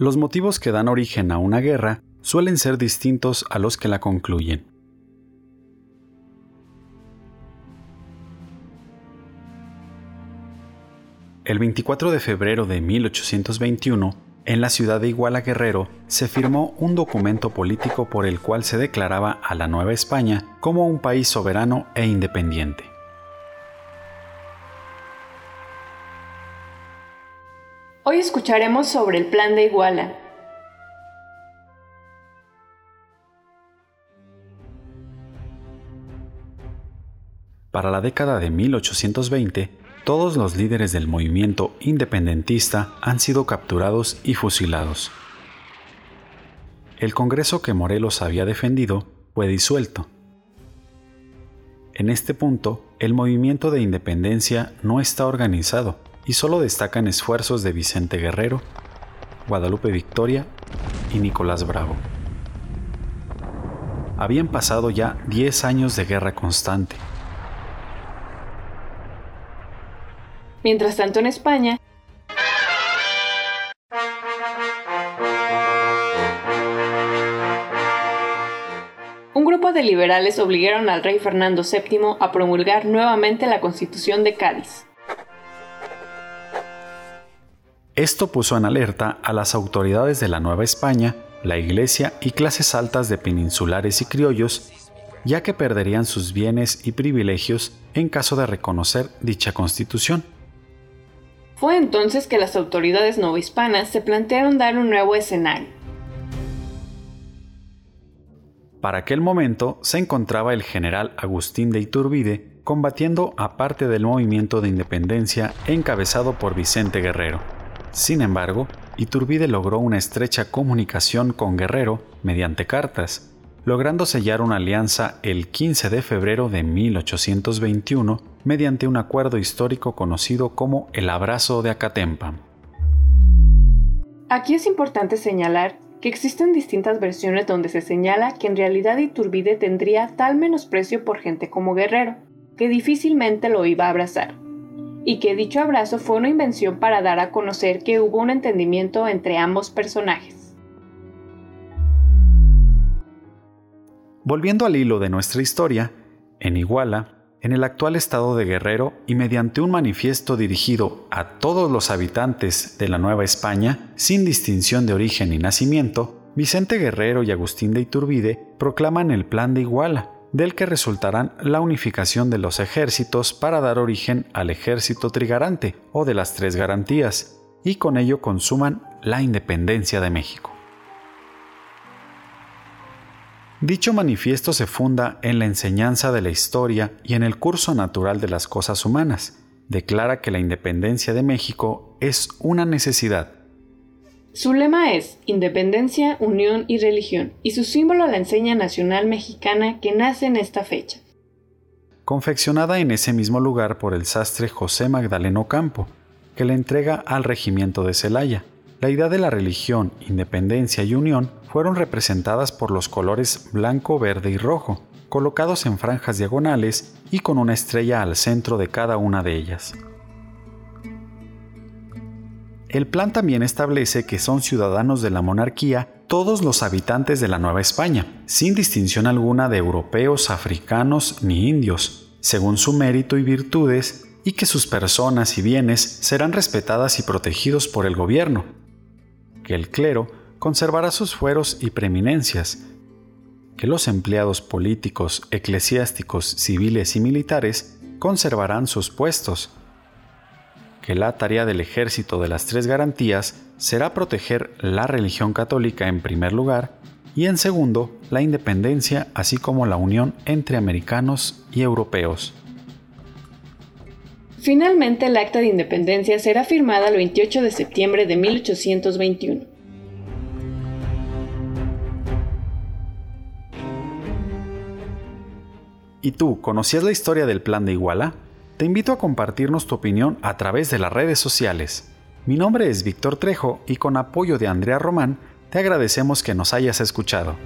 los motivos que dan origen a una guerra suelen ser distintos a los que la concluyen. El 24 de febrero de 1821, en la ciudad de Iguala Guerrero, se firmó un documento político por el cual se declaraba a la Nueva España como un país soberano e independiente. Hoy escucharemos sobre el Plan de Iguala. Para la década de 1820, todos los líderes del movimiento independentista han sido capturados y fusilados. El Congreso que Morelos había defendido fue disuelto. En este punto, el movimiento de independencia no está organizado y solo destacan esfuerzos de Vicente Guerrero, Guadalupe Victoria y Nicolás Bravo. Habían pasado ya 10 años de guerra constante. Mientras tanto en España, un grupo de liberales obligaron al rey Fernando VII a promulgar nuevamente la Constitución de Cádiz. Esto puso en alerta a las autoridades de la Nueva España, la Iglesia y clases altas de peninsulares y criollos, ya que perderían sus bienes y privilegios en caso de reconocer dicha constitución. Fue entonces que las autoridades novohispanas se plantearon dar un nuevo escenario. Para aquel momento se encontraba el general Agustín de Iturbide combatiendo a parte del movimiento de independencia encabezado por Vicente Guerrero. Sin embargo, Iturbide logró una estrecha comunicación con Guerrero mediante cartas, logrando sellar una alianza el 15 de febrero de 1821 mediante un acuerdo histórico conocido como el Abrazo de Acatempa. Aquí es importante señalar que existen distintas versiones donde se señala que en realidad Iturbide tendría tal menosprecio por gente como Guerrero, que difícilmente lo iba a abrazar y que dicho abrazo fue una invención para dar a conocer que hubo un entendimiento entre ambos personajes. Volviendo al hilo de nuestra historia, en Iguala, en el actual estado de Guerrero y mediante un manifiesto dirigido a todos los habitantes de la Nueva España, sin distinción de origen y nacimiento, Vicente Guerrero y Agustín de Iturbide proclaman el Plan de Iguala, del que resultarán la unificación de los ejércitos para dar origen al ejército trigarante o de las tres garantías, y con ello consuman la independencia de México. Dicho manifiesto se funda en la enseñanza de la historia y en el curso natural de las cosas humanas. Declara que la independencia de México es una necesidad su lema es Independencia, Unión y Religión, y su símbolo la enseña nacional mexicana que nace en esta fecha. Confeccionada en ese mismo lugar por el sastre José Magdaleno Campo, que le entrega al regimiento de Celaya. La idea de la religión, independencia y unión fueron representadas por los colores blanco, verde y rojo, colocados en franjas diagonales y con una estrella al centro de cada una de ellas. El plan también establece que son ciudadanos de la monarquía todos los habitantes de la Nueva España, sin distinción alguna de europeos, africanos ni indios, según su mérito y virtudes, y que sus personas y bienes serán respetadas y protegidos por el gobierno, que el clero conservará sus fueros y preeminencias, que los empleados políticos, eclesiásticos, civiles y militares conservarán sus puestos, que la tarea del ejército de las tres garantías será proteger la religión católica en primer lugar y en segundo la independencia así como la unión entre americanos y europeos. Finalmente el acta de independencia será firmada el 28 de septiembre de 1821. ¿Y tú conocías la historia del plan de Iguala? Te invito a compartirnos tu opinión a través de las redes sociales. Mi nombre es Víctor Trejo y con apoyo de Andrea Román te agradecemos que nos hayas escuchado.